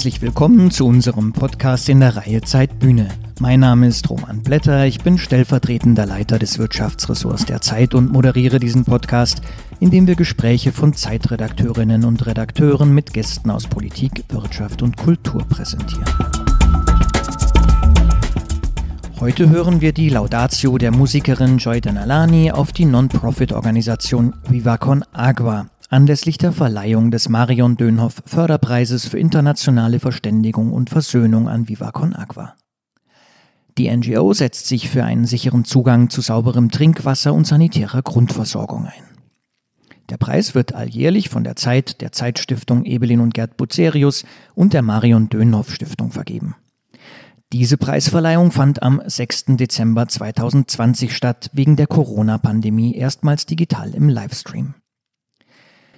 Herzlich willkommen zu unserem Podcast in der Reihe Zeitbühne. Mein Name ist Roman Blätter, ich bin stellvertretender Leiter des Wirtschaftsressorts der Zeit und moderiere diesen Podcast, in dem wir Gespräche von Zeitredakteurinnen und Redakteuren mit Gästen aus Politik, Wirtschaft und Kultur präsentieren. Heute hören wir die Laudatio der Musikerin Joy Danalani auf die Non-Profit-Organisation Viva Con Agua, anlässlich der Verleihung des Marion Dönhoff Förderpreises für internationale Verständigung und Versöhnung an Viva Agua. Die NGO setzt sich für einen sicheren Zugang zu sauberem Trinkwasser und sanitärer Grundversorgung ein. Der Preis wird alljährlich von der Zeit, der Zeitstiftung Ebelin und Gerd Bucerius und der Marion Dönhoff Stiftung vergeben. Diese Preisverleihung fand am 6. Dezember 2020 statt, wegen der Corona-Pandemie erstmals digital im Livestream.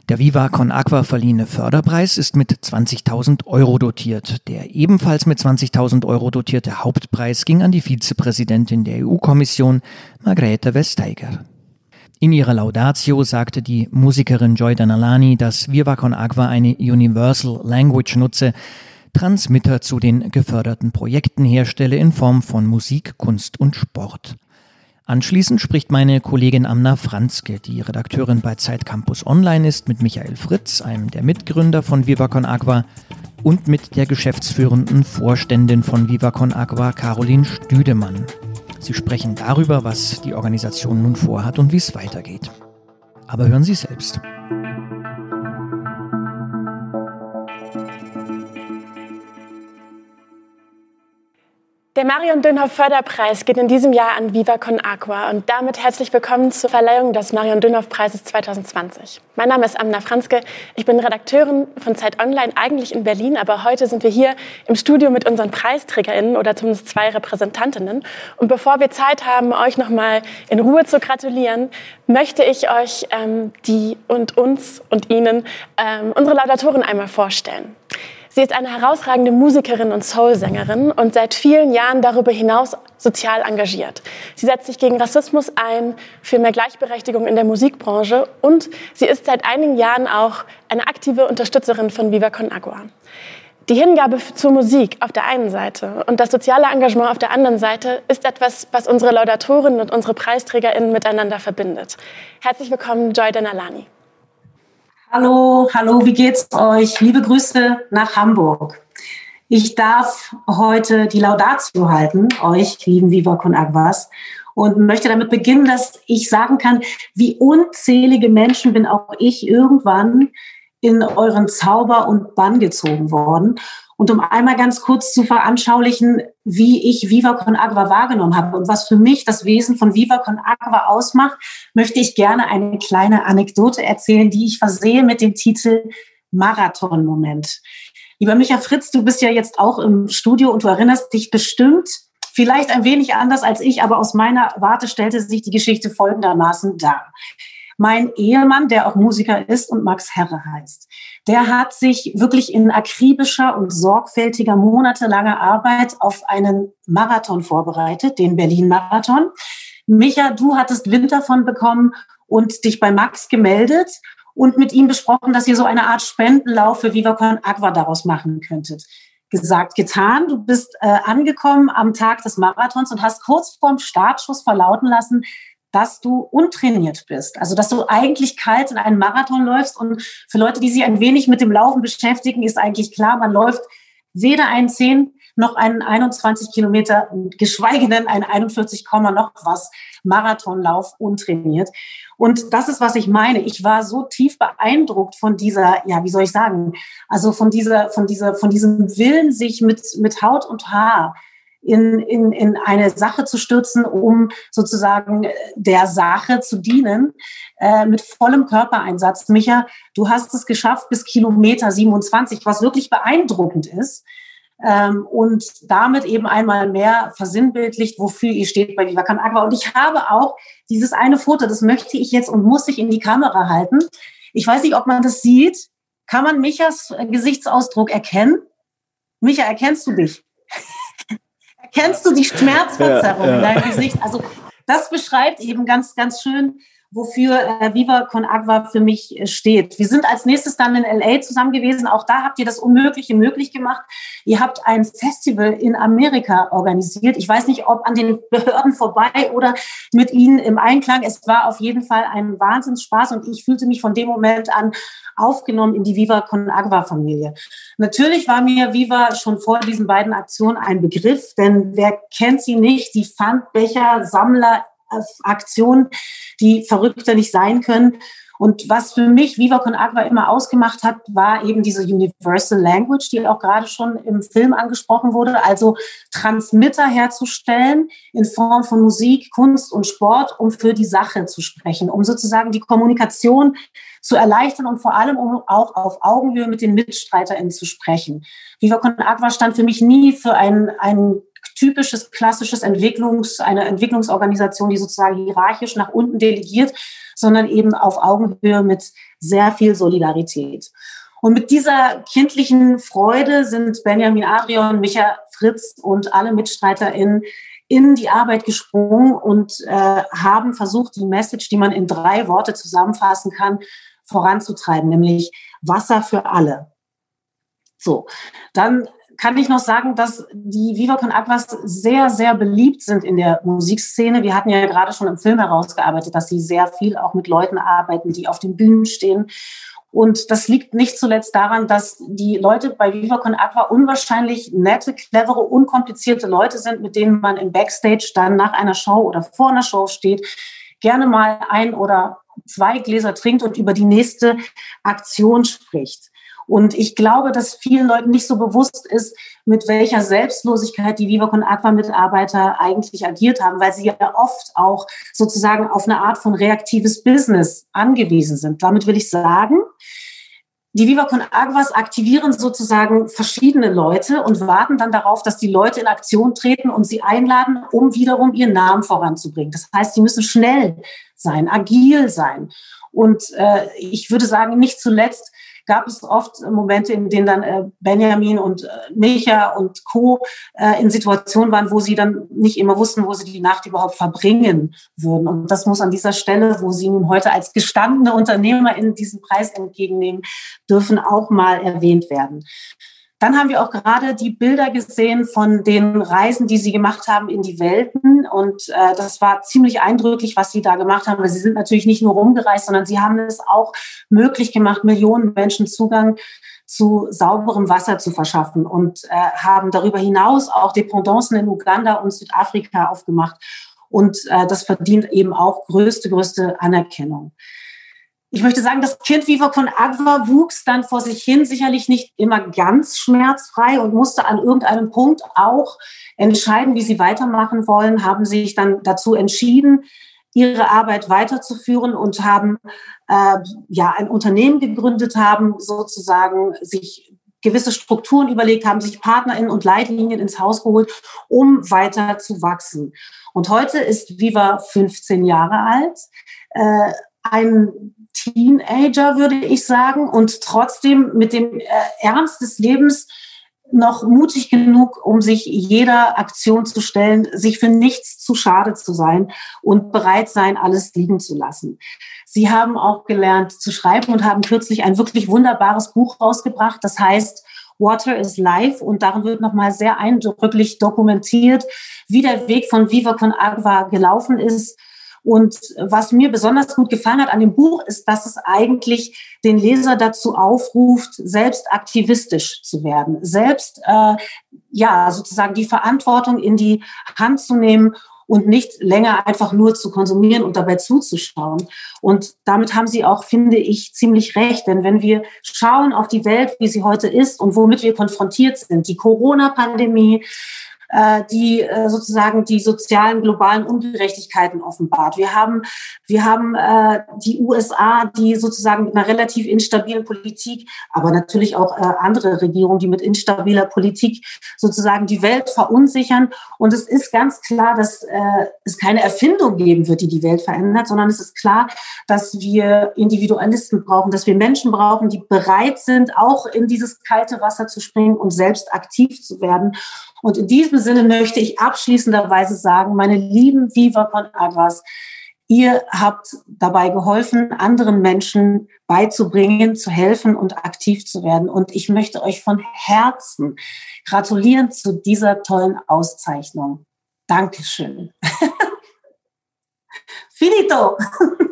Der Viva Con Aqua verliehene Förderpreis ist mit 20.000 Euro dotiert. Der ebenfalls mit 20.000 Euro dotierte Hauptpreis ging an die Vizepräsidentin der EU-Kommission, Margrethe Vestager. In ihrer Laudatio sagte die Musikerin Joy Danalani, dass Viva Con Aqua eine Universal Language nutze, Transmitter zu den geförderten Projekten herstelle in Form von Musik, Kunst und Sport. Anschließend spricht meine Kollegin Amna Franzke, die Redakteurin bei Zeit Campus Online ist, mit Michael Fritz, einem der Mitgründer von Viva Con Agua, und mit der geschäftsführenden Vorständin von Viva Con Agua, Caroline Stüdemann. Sie sprechen darüber, was die Organisation nun vorhat und wie es weitergeht. Aber hören Sie selbst. Der Marion Dönhoff Förderpreis geht in diesem Jahr an Viva Con Aqua und damit herzlich willkommen zur Verleihung des Marion Dönhoff Preises 2020. Mein Name ist Amna Franzke, ich bin Redakteurin von Zeit Online, eigentlich in Berlin, aber heute sind wir hier im Studio mit unseren PreisträgerInnen oder zumindest zwei Repräsentantinnen. Und bevor wir Zeit haben, euch nochmal in Ruhe zu gratulieren, möchte ich euch ähm, die und uns und Ihnen ähm, unsere Laudatoren einmal vorstellen. Sie ist eine herausragende Musikerin und Soulsängerin und seit vielen Jahren darüber hinaus sozial engagiert. Sie setzt sich gegen Rassismus ein, für mehr Gleichberechtigung in der Musikbranche und sie ist seit einigen Jahren auch eine aktive Unterstützerin von Viva Con Agua. Die Hingabe zur Musik auf der einen Seite und das soziale Engagement auf der anderen Seite ist etwas, was unsere Laudatorinnen und unsere PreisträgerInnen miteinander verbindet. Herzlich willkommen, Joy Denalani. Hallo, hallo, wie geht's euch? Liebe Grüße nach Hamburg. Ich darf heute die Laudatio halten, euch lieben Viva Con Aguas, und möchte damit beginnen, dass ich sagen kann, wie unzählige Menschen bin auch ich irgendwann in euren Zauber und Bann gezogen worden. Und um einmal ganz kurz zu veranschaulichen, wie ich Viva Con Agua wahrgenommen habe und was für mich das Wesen von Viva Con Agua ausmacht, möchte ich gerne eine kleine Anekdote erzählen, die ich versehe mit dem Titel Marathon-Moment. Lieber Micha Fritz, du bist ja jetzt auch im Studio und du erinnerst dich bestimmt, vielleicht ein wenig anders als ich, aber aus meiner Warte stellte sich die Geschichte folgendermaßen dar. Mein Ehemann, der auch Musiker ist und Max Herre heißt, der hat sich wirklich in akribischer und sorgfältiger monatelanger Arbeit auf einen Marathon vorbereitet, den Berlin-Marathon. Micha, du hattest Wind davon bekommen und dich bei Max gemeldet und mit ihm besprochen, dass ihr so eine Art Spendenlauf für Viva Aqua daraus machen könntet. Gesagt, getan. Du bist äh, angekommen am Tag des Marathons und hast kurz vorm Startschuss verlauten lassen, dass du untrainiert bist. Also, dass du eigentlich kalt in einen Marathon läufst. Und für Leute, die sich ein wenig mit dem Laufen beschäftigen, ist eigentlich klar, man läuft weder einen 10 noch einen 21 Kilometer, geschweige denn einen 41, noch was Marathonlauf untrainiert. Und das ist, was ich meine. Ich war so tief beeindruckt von dieser, ja, wie soll ich sagen, also von dieser, von dieser, von diesem Willen, sich mit, mit Haut und Haar in, in, in eine Sache zu stürzen, um sozusagen der Sache zu dienen, äh, mit vollem Körpereinsatz. Micha, du hast es geschafft bis Kilometer 27, was wirklich beeindruckend ist. Ähm, und damit eben einmal mehr versinnbildlicht, wofür ihr steht bei Viva Can Agua. Und ich habe auch dieses eine Foto, das möchte ich jetzt und muss ich in die Kamera halten. Ich weiß nicht, ob man das sieht. Kann man Michas Gesichtsausdruck erkennen? Micha, erkennst du dich? Kennst du die Schmerzverzerrung ja, ja. in deinem Gesicht? Also das beschreibt eben ganz, ganz schön, wofür äh, Viva Con Agua für mich äh, steht. Wir sind als nächstes dann in LA zusammen gewesen. Auch da habt ihr das Unmögliche möglich gemacht. Ihr habt ein Festival in Amerika organisiert. Ich weiß nicht, ob an den Behörden vorbei oder mit ihnen im Einklang. Es war auf jeden Fall ein Wahnsinnsspaß und ich fühlte mich von dem Moment an aufgenommen in die Viva Con Agua Familie. Natürlich war mir Viva schon vor diesen beiden Aktionen ein Begriff, denn wer kennt sie nicht? Die Pfandbecher Sammler Aktionen, die verrückter nicht sein können. Und was für mich Viva Con Agua immer ausgemacht hat, war eben diese Universal Language, die auch gerade schon im Film angesprochen wurde. Also Transmitter herzustellen in Form von Musik, Kunst und Sport, um für die Sache zu sprechen, um sozusagen die Kommunikation zu erleichtern und vor allem um auch auf Augenhöhe mit den MitstreiterInnen zu sprechen. Viva Con Agua stand für mich nie für ein, ein typisches, klassisches Entwicklungs, eine Entwicklungsorganisation, die sozusagen hierarchisch nach unten delegiert, sondern eben auf Augenhöhe mit sehr viel Solidarität. Und mit dieser kindlichen Freude sind Benjamin Adrian, Micha Fritz und alle MitstreiterInnen in die Arbeit gesprungen und äh, haben versucht, die Message, die man in drei Worte zusammenfassen kann, voranzutreiben, nämlich Wasser für alle. So, dann kann ich noch sagen, dass die Viva Con Aquas sehr, sehr beliebt sind in der Musikszene. Wir hatten ja gerade schon im Film herausgearbeitet, dass sie sehr viel auch mit Leuten arbeiten, die auf den Bühnen stehen. Und das liegt nicht zuletzt daran, dass die Leute bei Viva Con Aqua unwahrscheinlich nette, clevere, unkomplizierte Leute sind, mit denen man im Backstage dann nach einer Show oder vor einer Show steht, gerne mal ein oder zwei Gläser trinkt und über die nächste Aktion spricht. Und ich glaube, dass vielen Leuten nicht so bewusst ist, mit welcher Selbstlosigkeit die Viva Con Aqua Mitarbeiter eigentlich agiert haben, weil sie ja oft auch sozusagen auf eine Art von reaktives Business angewiesen sind. Damit will ich sagen, die Viva Con Aguas aktivieren sozusagen verschiedene Leute und warten dann darauf, dass die Leute in Aktion treten und sie einladen, um wiederum ihren Namen voranzubringen. Das heißt, sie müssen schnell sein, agil sein. Und äh, ich würde sagen, nicht zuletzt gab es oft Momente, in denen dann äh, Benjamin und äh, Micha und Co. Äh, in Situationen waren, wo sie dann nicht immer wussten, wo sie die Nacht überhaupt verbringen würden. Und das muss an dieser Stelle, wo sie nun heute als gestandene Unternehmer in diesen Preis entgegennehmen dürfen, auch mal erwähnt werden. Dann haben wir auch gerade die Bilder gesehen von den Reisen, die Sie gemacht haben in die Welten. Und äh, das war ziemlich eindrücklich, was Sie da gemacht haben. Weil Sie sind natürlich nicht nur rumgereist, sondern Sie haben es auch möglich gemacht, Millionen Menschen Zugang zu sauberem Wasser zu verschaffen und äh, haben darüber hinaus auch Dependancen in Uganda und Südafrika aufgemacht. Und äh, das verdient eben auch größte, größte Anerkennung ich möchte sagen, das Kind Viva con Agua wuchs dann vor sich hin, sicherlich nicht immer ganz schmerzfrei und musste an irgendeinem Punkt auch entscheiden, wie sie weitermachen wollen, haben sich dann dazu entschieden, ihre Arbeit weiterzuführen und haben äh, ja ein Unternehmen gegründet haben, sozusagen sich gewisse Strukturen überlegt haben, sich PartnerInnen und Leitlinien ins Haus geholt, um weiter zu wachsen. Und heute ist Viva 15 Jahre alt. Äh, ein Teenager, würde ich sagen, und trotzdem mit dem äh, Ernst des Lebens noch mutig genug, um sich jeder Aktion zu stellen, sich für nichts zu schade zu sein und bereit sein, alles liegen zu lassen. Sie haben auch gelernt zu schreiben und haben kürzlich ein wirklich wunderbares Buch rausgebracht, das heißt Water is Life und darin wird nochmal sehr eindrücklich dokumentiert, wie der Weg von Viva con Agua gelaufen ist und was mir besonders gut gefallen hat an dem Buch, ist, dass es eigentlich den Leser dazu aufruft, selbst aktivistisch zu werden, selbst äh, ja sozusagen die Verantwortung in die Hand zu nehmen und nicht länger einfach nur zu konsumieren und dabei zuzuschauen. Und damit haben Sie auch, finde ich, ziemlich recht. Denn wenn wir schauen auf die Welt, wie sie heute ist und womit wir konfrontiert sind, die Corona-Pandemie, die äh, sozusagen die sozialen globalen Ungerechtigkeiten offenbart. Wir haben, wir haben äh, die USA, die sozusagen mit einer relativ instabilen Politik, aber natürlich auch äh, andere Regierungen, die mit instabiler Politik sozusagen die Welt verunsichern. Und es ist ganz klar, dass äh, es keine Erfindung geben wird, die die Welt verändert, sondern es ist klar, dass wir Individualisten brauchen, dass wir Menschen brauchen, die bereit sind, auch in dieses kalte Wasser zu springen und selbst aktiv zu werden. Und in diesem Sinne möchte ich abschließenderweise sagen, meine lieben Viva con Aguas, Ihr habt dabei geholfen, anderen Menschen beizubringen, zu helfen und aktiv zu werden. Und ich möchte euch von Herzen gratulieren zu dieser tollen Auszeichnung. Dankeschön. Finito.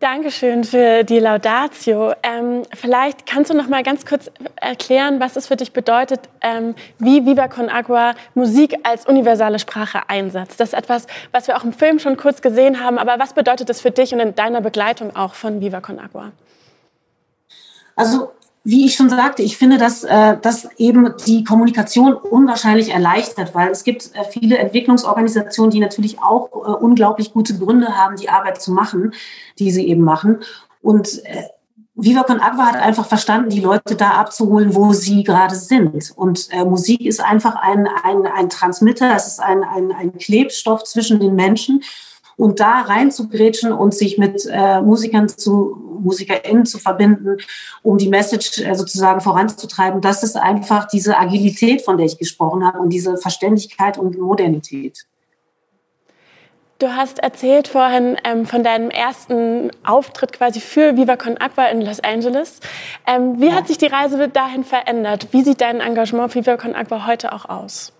Dankeschön für die Laudatio. Ähm, vielleicht kannst du noch mal ganz kurz erklären, was es für dich bedeutet, ähm, wie Viva Con Agua Musik als universale Sprache einsetzt. Das ist etwas, was wir auch im Film schon kurz gesehen haben, aber was bedeutet das für dich und in deiner Begleitung auch von Viva Con Agua? Also wie ich schon sagte, ich finde, dass äh, das eben die Kommunikation unwahrscheinlich erleichtert, weil es gibt äh, viele Entwicklungsorganisationen, die natürlich auch äh, unglaublich gute Gründe haben, die Arbeit zu machen, die sie eben machen. Und äh, Viva Con Agua hat einfach verstanden, die Leute da abzuholen, wo sie gerade sind. Und äh, Musik ist einfach ein, ein, ein Transmitter, es ist ein, ein, ein Klebstoff zwischen den Menschen. Und da reinzugrätschen und sich mit äh, Musikern zu, MusikerInnen zu verbinden, um die Message äh, sozusagen voranzutreiben, das ist einfach diese Agilität, von der ich gesprochen habe und diese Verständlichkeit und Modernität. Du hast erzählt vorhin ähm, von deinem ersten Auftritt quasi für Viva Con Aqua in Los Angeles. Ähm, wie ja. hat sich die Reise dahin verändert? Wie sieht dein Engagement für Viva Con Aqua heute auch aus?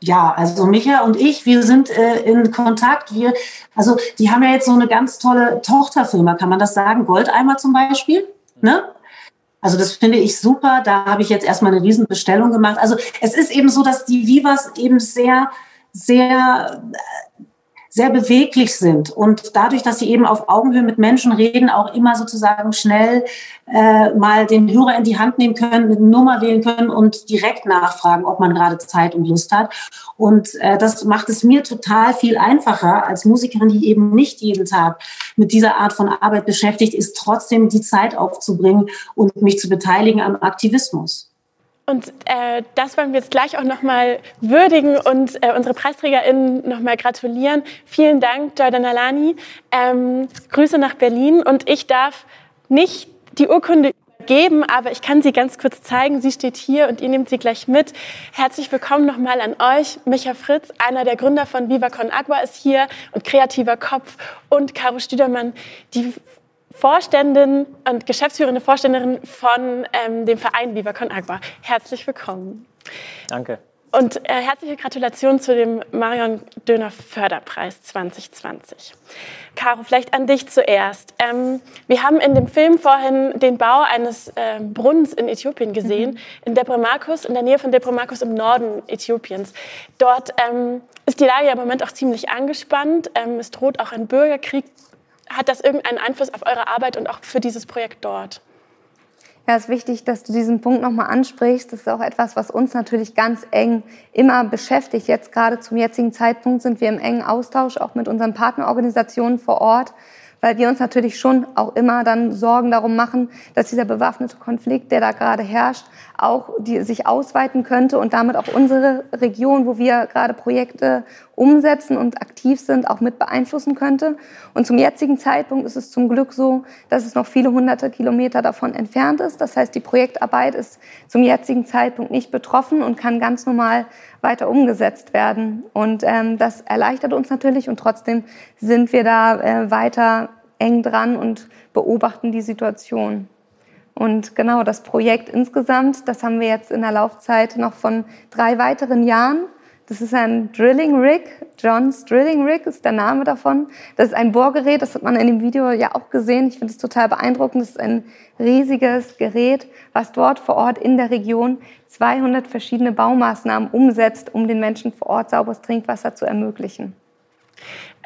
Ja, also Micha und ich, wir sind äh, in Kontakt. Wir, also die haben ja jetzt so eine ganz tolle Tochterfirma, kann man das sagen? Goldeimer zum Beispiel. Ne? Also das finde ich super. Da habe ich jetzt erstmal eine Riesenbestellung gemacht. Also es ist eben so, dass die Vivas eben sehr, sehr sehr beweglich sind und dadurch, dass sie eben auf Augenhöhe mit Menschen reden, auch immer sozusagen schnell äh, mal den Hörer in die Hand nehmen können, eine Nummer wählen können und direkt nachfragen, ob man gerade Zeit und Lust hat. Und äh, das macht es mir total viel einfacher als Musikerin, die eben nicht jeden Tag mit dieser Art von Arbeit beschäftigt ist, trotzdem die Zeit aufzubringen und mich zu beteiligen am Aktivismus. Und äh, das wollen wir jetzt gleich auch nochmal würdigen und äh, unsere PreisträgerInnen nochmal gratulieren. Vielen Dank, Jordan Alani. Ähm, Grüße nach Berlin. Und ich darf nicht die Urkunde geben, aber ich kann sie ganz kurz zeigen. Sie steht hier und ihr nehmt sie gleich mit. Herzlich willkommen nochmal an euch. Micha Fritz, einer der Gründer von Viva Con Agua, ist hier und kreativer Kopf. Und Caro Stüdermann, die Vorständin und geschäftsführende Vorständerin von ähm, dem Verein Viva Agua. Herzlich willkommen. Danke. Und äh, herzliche Gratulation zu dem Marion Döner Förderpreis 2020. Caro, vielleicht an dich zuerst. Ähm, wir haben in dem Film vorhin den Bau eines äh, Brunnens in Äthiopien gesehen, mhm. in Depremarkus, in der Nähe von Depremarkus im Norden Äthiopiens. Dort ähm, ist die Lage im Moment auch ziemlich angespannt. Ähm, es droht auch ein Bürgerkrieg hat das irgendeinen Einfluss auf eure Arbeit und auch für dieses Projekt dort? Ja, es ist wichtig, dass du diesen Punkt nochmal ansprichst. Das ist auch etwas, was uns natürlich ganz eng immer beschäftigt. Jetzt gerade zum jetzigen Zeitpunkt sind wir im engen Austausch auch mit unseren Partnerorganisationen vor Ort weil wir uns natürlich schon auch immer dann Sorgen darum machen, dass dieser bewaffnete Konflikt, der da gerade herrscht, auch die, sich ausweiten könnte und damit auch unsere Region, wo wir gerade Projekte umsetzen und aktiv sind, auch mit beeinflussen könnte. Und zum jetzigen Zeitpunkt ist es zum Glück so, dass es noch viele hunderte Kilometer davon entfernt ist. Das heißt, die Projektarbeit ist zum jetzigen Zeitpunkt nicht betroffen und kann ganz normal weiter umgesetzt werden. Und ähm, das erleichtert uns natürlich und trotzdem sind wir da äh, weiter eng dran und beobachten die Situation. Und genau das Projekt insgesamt, das haben wir jetzt in der Laufzeit noch von drei weiteren Jahren. Das ist ein Drilling Rig. John's Drilling Rig ist der Name davon. Das ist ein Bohrgerät, das hat man in dem Video ja auch gesehen. Ich finde es total beeindruckend. Das ist ein riesiges Gerät, was dort vor Ort in der Region 200 verschiedene Baumaßnahmen umsetzt, um den Menschen vor Ort sauberes Trinkwasser zu ermöglichen.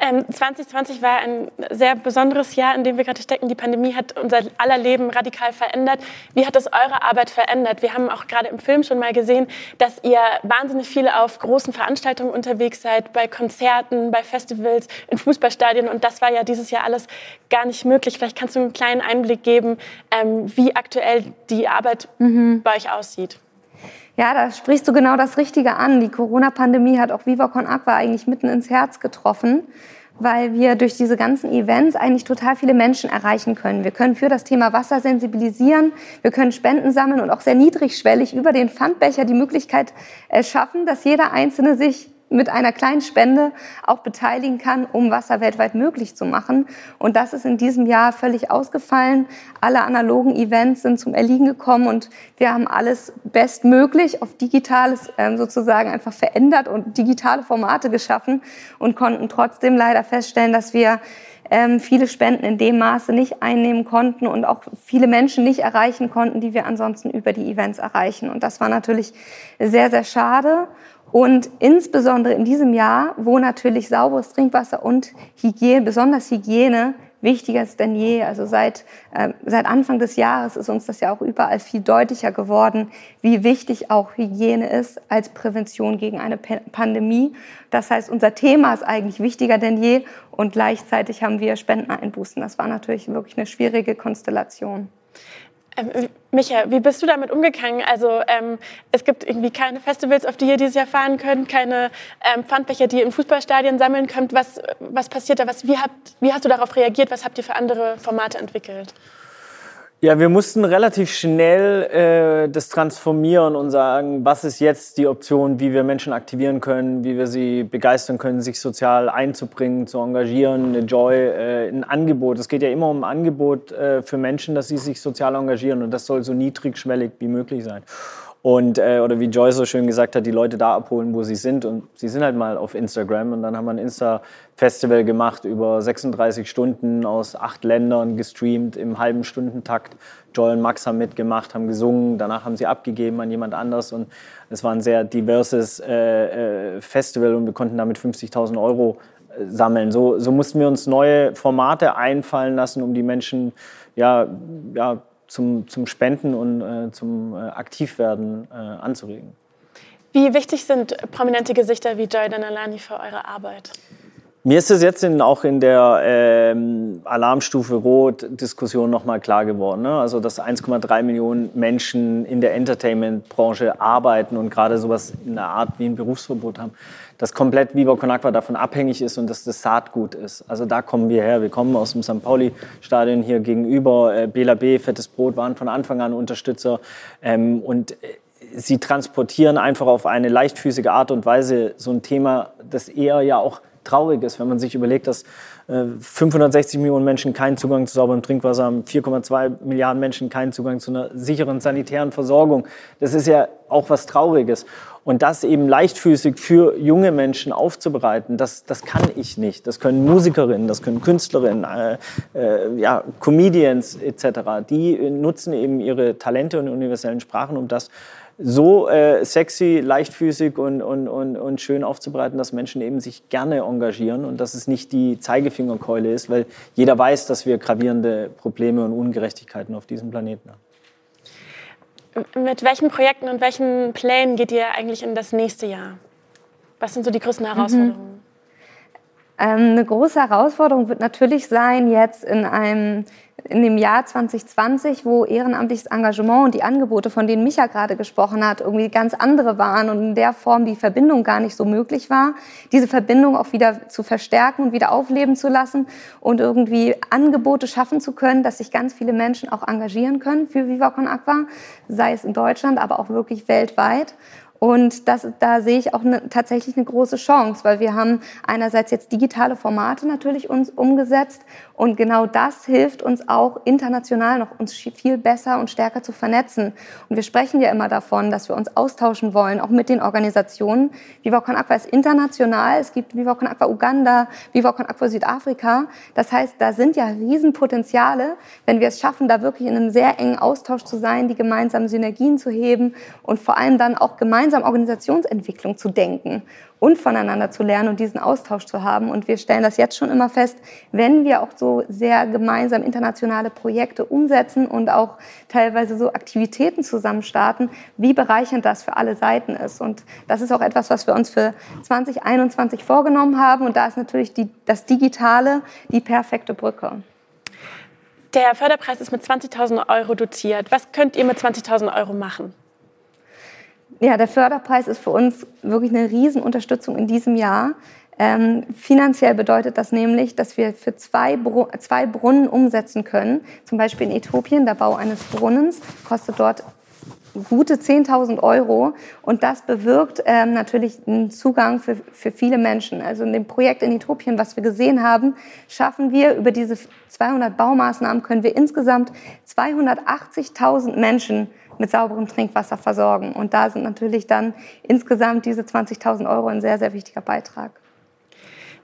Ähm, 2020 war ein sehr besonderes Jahr, in dem wir gerade stecken. Die Pandemie hat unser aller Leben radikal verändert. Wie hat das eure Arbeit verändert? Wir haben auch gerade im Film schon mal gesehen, dass ihr wahnsinnig viele auf großen Veranstaltungen unterwegs seid, bei Konzerten, bei Festivals, in Fußballstadien. Und das war ja dieses Jahr alles gar nicht möglich. Vielleicht kannst du einen kleinen Einblick geben, ähm, wie aktuell die Arbeit mhm. bei euch aussieht. Ja, da sprichst du genau das Richtige an. Die Corona-Pandemie hat auch Viva Con Aqua eigentlich mitten ins Herz getroffen, weil wir durch diese ganzen Events eigentlich total viele Menschen erreichen können. Wir können für das Thema Wasser sensibilisieren, wir können Spenden sammeln und auch sehr niedrigschwellig über den Pfandbecher die Möglichkeit schaffen, dass jeder Einzelne sich mit einer kleinen Spende auch beteiligen kann, um Wasser weltweit möglich zu machen. Und das ist in diesem Jahr völlig ausgefallen. Alle analogen Events sind zum Erliegen gekommen und wir haben alles bestmöglich auf digitales ähm, sozusagen einfach verändert und digitale Formate geschaffen und konnten trotzdem leider feststellen, dass wir ähm, viele Spenden in dem Maße nicht einnehmen konnten und auch viele Menschen nicht erreichen konnten, die wir ansonsten über die Events erreichen. Und das war natürlich sehr, sehr schade. Und insbesondere in diesem Jahr, wo natürlich sauberes Trinkwasser und Hygiene, besonders Hygiene, wichtiger ist denn je. Also seit, äh, seit Anfang des Jahres ist uns das ja auch überall viel deutlicher geworden, wie wichtig auch Hygiene ist als Prävention gegen eine P Pandemie. Das heißt, unser Thema ist eigentlich wichtiger denn je und gleichzeitig haben wir Spendeneinbußen. Das war natürlich wirklich eine schwierige Konstellation. Ähm, Micha, wie bist du damit umgegangen? Also ähm, es gibt irgendwie keine Festivals, auf die ihr dieses Jahr fahren könnt, keine ähm, Pfandbecher, die ihr in Fußballstadien sammeln könnt. Was, was passiert da? Was, wie, habt, wie hast du darauf reagiert? Was habt ihr für andere Formate entwickelt? Ja, wir mussten relativ schnell äh, das transformieren und sagen, was ist jetzt die Option, wie wir Menschen aktivieren können, wie wir sie begeistern können, sich sozial einzubringen, zu engagieren, eine Joy, äh, ein Angebot. Es geht ja immer um ein Angebot äh, für Menschen, dass sie sich sozial engagieren und das soll so niedrigschwellig wie möglich sein. Und, äh, oder wie Joy so schön gesagt hat, die Leute da abholen, wo sie sind. Und sie sind halt mal auf Instagram. Und dann haben wir ein Insta-Festival gemacht über 36 Stunden aus acht Ländern gestreamt im halben Stundentakt. Joy und Max haben mitgemacht, haben gesungen. Danach haben sie abgegeben an jemand anders. Und es war ein sehr diverses äh, äh, Festival und wir konnten damit 50.000 Euro äh, sammeln. So, so mussten wir uns neue Formate einfallen lassen, um die Menschen ja, ja, zum, zum Spenden und äh, zum äh, Aktivwerden äh, anzuregen. Wie wichtig sind prominente Gesichter wie Joy Danalani für eure Arbeit? Mir ist es jetzt in, auch in der ähm, Alarmstufe Rot-Diskussion nochmal klar geworden. Ne? Also, dass 1,3 Millionen Menschen in der Entertainment-Branche arbeiten und gerade sowas in der Art wie ein Berufsverbot haben, dass komplett Viva Con Agua davon abhängig ist und dass das Saatgut ist. Also da kommen wir her. Wir kommen aus dem St. Pauli-Stadion hier gegenüber. Äh, Bela B, Fettes Brot waren von Anfang an Unterstützer. Ähm, und äh, sie transportieren einfach auf eine leichtfüßige Art und Weise so ein Thema, das eher ja auch traurig ist, wenn man sich überlegt, dass 560 äh, Millionen Menschen keinen Zugang zu sauberem Trinkwasser haben, 4,2 Milliarden Menschen keinen Zugang zu einer sicheren sanitären Versorgung. Das ist ja auch was Trauriges. Und das eben leichtfüßig für junge Menschen aufzubereiten, das, das kann ich nicht. Das können Musikerinnen, das können Künstlerinnen, äh, äh, ja, Comedians etc. Die nutzen eben ihre Talente und universellen Sprachen, um das so äh, sexy, leichtfüßig und, und, und, und schön aufzubereiten, dass Menschen eben sich gerne engagieren und dass es nicht die Zeigefingerkeule ist, weil jeder weiß, dass wir gravierende Probleme und Ungerechtigkeiten auf diesem Planeten haben. Mit welchen Projekten und welchen Plänen geht ihr eigentlich in das nächste Jahr? Was sind so die größten mhm. Herausforderungen? Mhm. Ähm, eine große Herausforderung wird natürlich sein, jetzt in einem in dem Jahr 2020, wo ehrenamtliches Engagement und die Angebote, von denen Micha gerade gesprochen hat, irgendwie ganz andere waren und in der Form die Verbindung gar nicht so möglich war, diese Verbindung auch wieder zu verstärken und wieder aufleben zu lassen und irgendwie Angebote schaffen zu können, dass sich ganz viele Menschen auch engagieren können für Viva Aqua, sei es in Deutschland, aber auch wirklich weltweit. Und das, da sehe ich auch eine, tatsächlich eine große Chance, weil wir haben einerseits jetzt digitale Formate natürlich uns umgesetzt und genau das hilft uns auch international noch uns viel besser und stärker zu vernetzen. Und wir sprechen ja immer davon, dass wir uns austauschen wollen, auch mit den Organisationen. Viva Con Aqua ist international. Es gibt Viva Con Aqua Uganda, Viva Con Aqua Südafrika. Das heißt, da sind ja Riesenpotenziale, wenn wir es schaffen, da wirklich in einem sehr engen Austausch zu sein, die gemeinsamen Synergien zu heben und vor allem dann auch gemeinsam Organisationsentwicklung zu denken und voneinander zu lernen und diesen Austausch zu haben. Und wir stellen das jetzt schon immer fest, wenn wir auch so sehr gemeinsam internationale Projekte umsetzen und auch teilweise so Aktivitäten zusammen starten, wie bereichernd das für alle Seiten ist. Und das ist auch etwas, was wir uns für 2021 vorgenommen haben. Und da ist natürlich die, das Digitale die perfekte Brücke. Der Förderpreis ist mit 20.000 Euro dotiert. Was könnt ihr mit 20.000 Euro machen? Ja, der Förderpreis ist für uns wirklich eine Riesenunterstützung in diesem Jahr. Ähm, finanziell bedeutet das nämlich, dass wir für zwei, Br zwei Brunnen umsetzen können. Zum Beispiel in Äthiopien, der Bau eines Brunnens kostet dort gute 10.000 Euro und das bewirkt ähm, natürlich einen Zugang für, für viele Menschen. Also in dem Projekt in Äthiopien, was wir gesehen haben, schaffen wir über diese 200 Baumaßnahmen können wir insgesamt 280.000 Menschen mit sauberem Trinkwasser versorgen. Und da sind natürlich dann insgesamt diese 20.000 Euro ein sehr, sehr wichtiger Beitrag.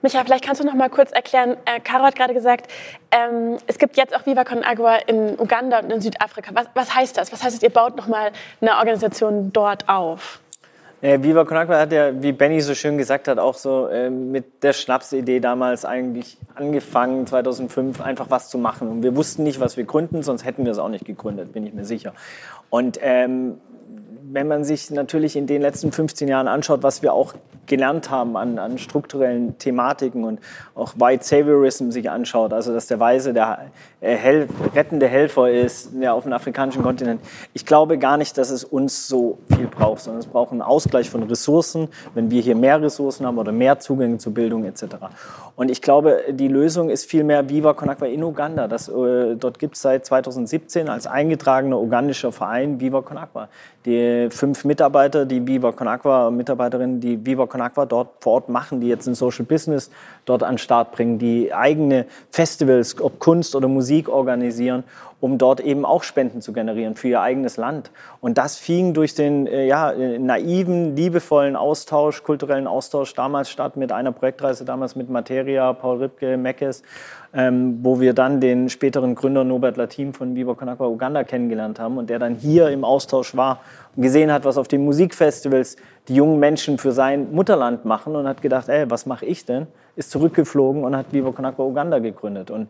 Micha, vielleicht kannst du noch mal kurz erklären. Äh, Caro hat gerade gesagt, ähm, es gibt jetzt auch Viva Con Agua in Uganda und in Südafrika. Was, was heißt das? Was heißt das, ihr baut noch mal eine Organisation dort auf? Äh, Viva Con Agua hat ja, wie Benny so schön gesagt hat, auch so äh, mit der Schnapsidee damals eigentlich angefangen, 2005 einfach was zu machen. Und wir wussten nicht, was wir gründen, sonst hätten wir es auch nicht gegründet, bin ich mir sicher. Und ähm, wenn man sich natürlich in den letzten 15 Jahren anschaut, was wir auch gelernt haben an, an strukturellen Thematiken und auch White Saviorism sich anschaut, also dass der Weise der äh, Hel rettende Helfer ist ja, auf dem afrikanischen Kontinent. Ich glaube gar nicht, dass es uns so viel braucht, sondern es braucht einen Ausgleich von Ressourcen, wenn wir hier mehr Ressourcen haben oder mehr Zugänge zur Bildung etc. Und ich glaube, die Lösung ist vielmehr Viva Con in Uganda. Das, äh, dort gibt es seit 2017 als eingetragener ugandischer Verein Viva Con Agua. Fünf Mitarbeiter, die Viva Con Agua, Mitarbeiterinnen, die Viva Con Agua dort vor Ort machen, die jetzt ein Social Business dort an den Start bringen, die eigene Festivals, ob Kunst oder Musik organisieren um dort eben auch Spenden zu generieren für ihr eigenes Land. Und das fing durch den äh, ja, naiven, liebevollen Austausch, kulturellen Austausch damals statt mit einer Projektreise damals mit Materia, Paul Ripke, Meckes, ähm, wo wir dann den späteren Gründer Norbert Latim von Viva Con Agua Uganda kennengelernt haben und der dann hier im Austausch war gesehen hat, was auf den Musikfestivals die jungen Menschen für sein Mutterland machen und hat gedacht, ey, was mache ich denn? Ist zurückgeflogen und hat Viva Con Agua Uganda gegründet. Und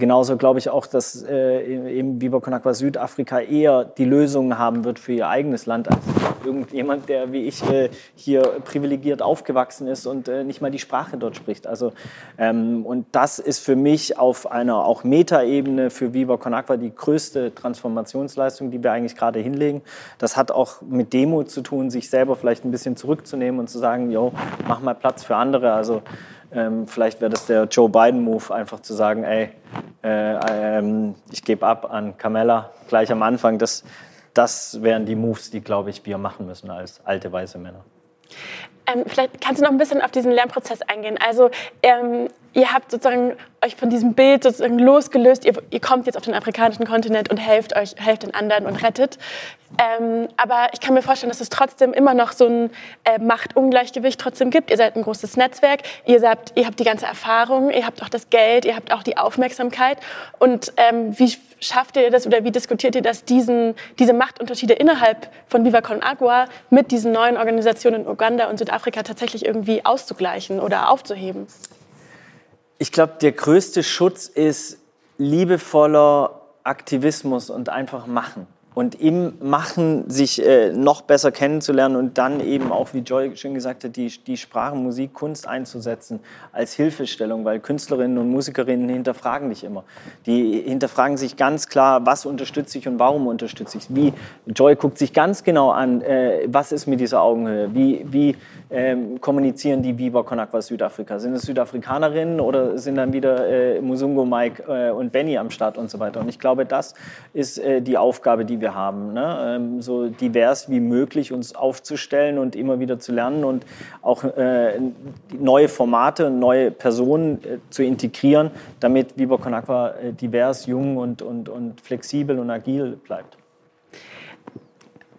Genauso glaube ich auch, dass äh, eben Viva Con Agua Südafrika eher die Lösungen haben wird für ihr eigenes Land als irgendjemand, der wie ich äh, hier privilegiert aufgewachsen ist und äh, nicht mal die Sprache dort spricht. Also, ähm, und das ist für mich auf einer auch Metaebene für Viva Con Agua die größte Transformationsleistung, die wir eigentlich gerade hinlegen. Das hat auch mit Demo zu tun, sich selber vielleicht ein bisschen zurückzunehmen und zu sagen, jo, mach mal Platz für andere. Also ähm, vielleicht wäre das der Joe Biden-Move, einfach zu sagen, ey, äh, ähm, ich gebe ab an Kamala gleich am Anfang. Das, das wären die Moves, die, glaube ich, wir machen müssen als alte weiße Männer. Ähm, vielleicht kannst du noch ein bisschen auf diesen Lernprozess eingehen. Also ähm, ihr habt sozusagen euch von diesem Bild sozusagen losgelöst. Ihr, ihr, kommt jetzt auf den afrikanischen Kontinent und helft euch, helft den anderen und rettet. Ähm, aber ich kann mir vorstellen, dass es trotzdem immer noch so ein äh, Machtungleichgewicht trotzdem gibt. Ihr seid ein großes Netzwerk, ihr, seid, ihr habt die ganze Erfahrung, ihr habt auch das Geld, ihr habt auch die Aufmerksamkeit. Und ähm, wie schafft ihr das oder wie diskutiert ihr das, diesen, diese Machtunterschiede innerhalb von Viva Con Agua mit diesen neuen Organisationen in Uganda und Südafrika tatsächlich irgendwie auszugleichen oder aufzuheben? Ich glaube, der größte Schutz ist liebevoller Aktivismus und einfach machen und im Machen sich äh, noch besser kennenzulernen und dann eben auch, wie Joy schon gesagt hat, die, die Sprache, Musik, Kunst einzusetzen als Hilfestellung, weil Künstlerinnen und Musikerinnen hinterfragen dich immer. Die hinterfragen sich ganz klar, was unterstütze ich und warum unterstütze ich. Wie Joy guckt sich ganz genau an, äh, was ist mit dieser Augenhöhe, wie, wie ähm, kommunizieren die Con Agua Südafrika. Sind es Südafrikanerinnen oder sind dann wieder äh, Musungo, Mike äh, und Benny am Start und so weiter. Und ich glaube, das ist äh, die Aufgabe, die wir haben, ne? ähm, so divers wie möglich uns aufzustellen und immer wieder zu lernen und auch äh, neue Formate und neue Personen äh, zu integrieren, damit Viva Con Agua äh, divers, jung und, und, und flexibel und agil bleibt.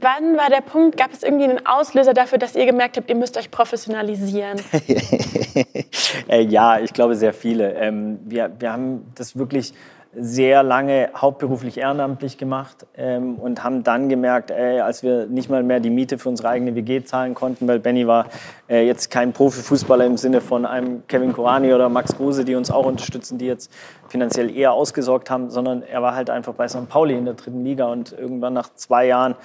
Wann war der Punkt, gab es irgendwie einen Auslöser dafür, dass ihr gemerkt habt, ihr müsst euch professionalisieren? ja, ich glaube sehr viele. Ähm, wir, wir haben das wirklich sehr lange hauptberuflich ehrenamtlich gemacht ähm, und haben dann gemerkt, ey, als wir nicht mal mehr die Miete für unsere eigene WG zahlen konnten, weil Benny war äh, jetzt kein Profifußballer im Sinne von einem Kevin Korani oder Max Kruse, die uns auch unterstützen, die jetzt finanziell eher ausgesorgt haben, sondern er war halt einfach bei St. Pauli in der dritten Liga und irgendwann nach zwei Jahren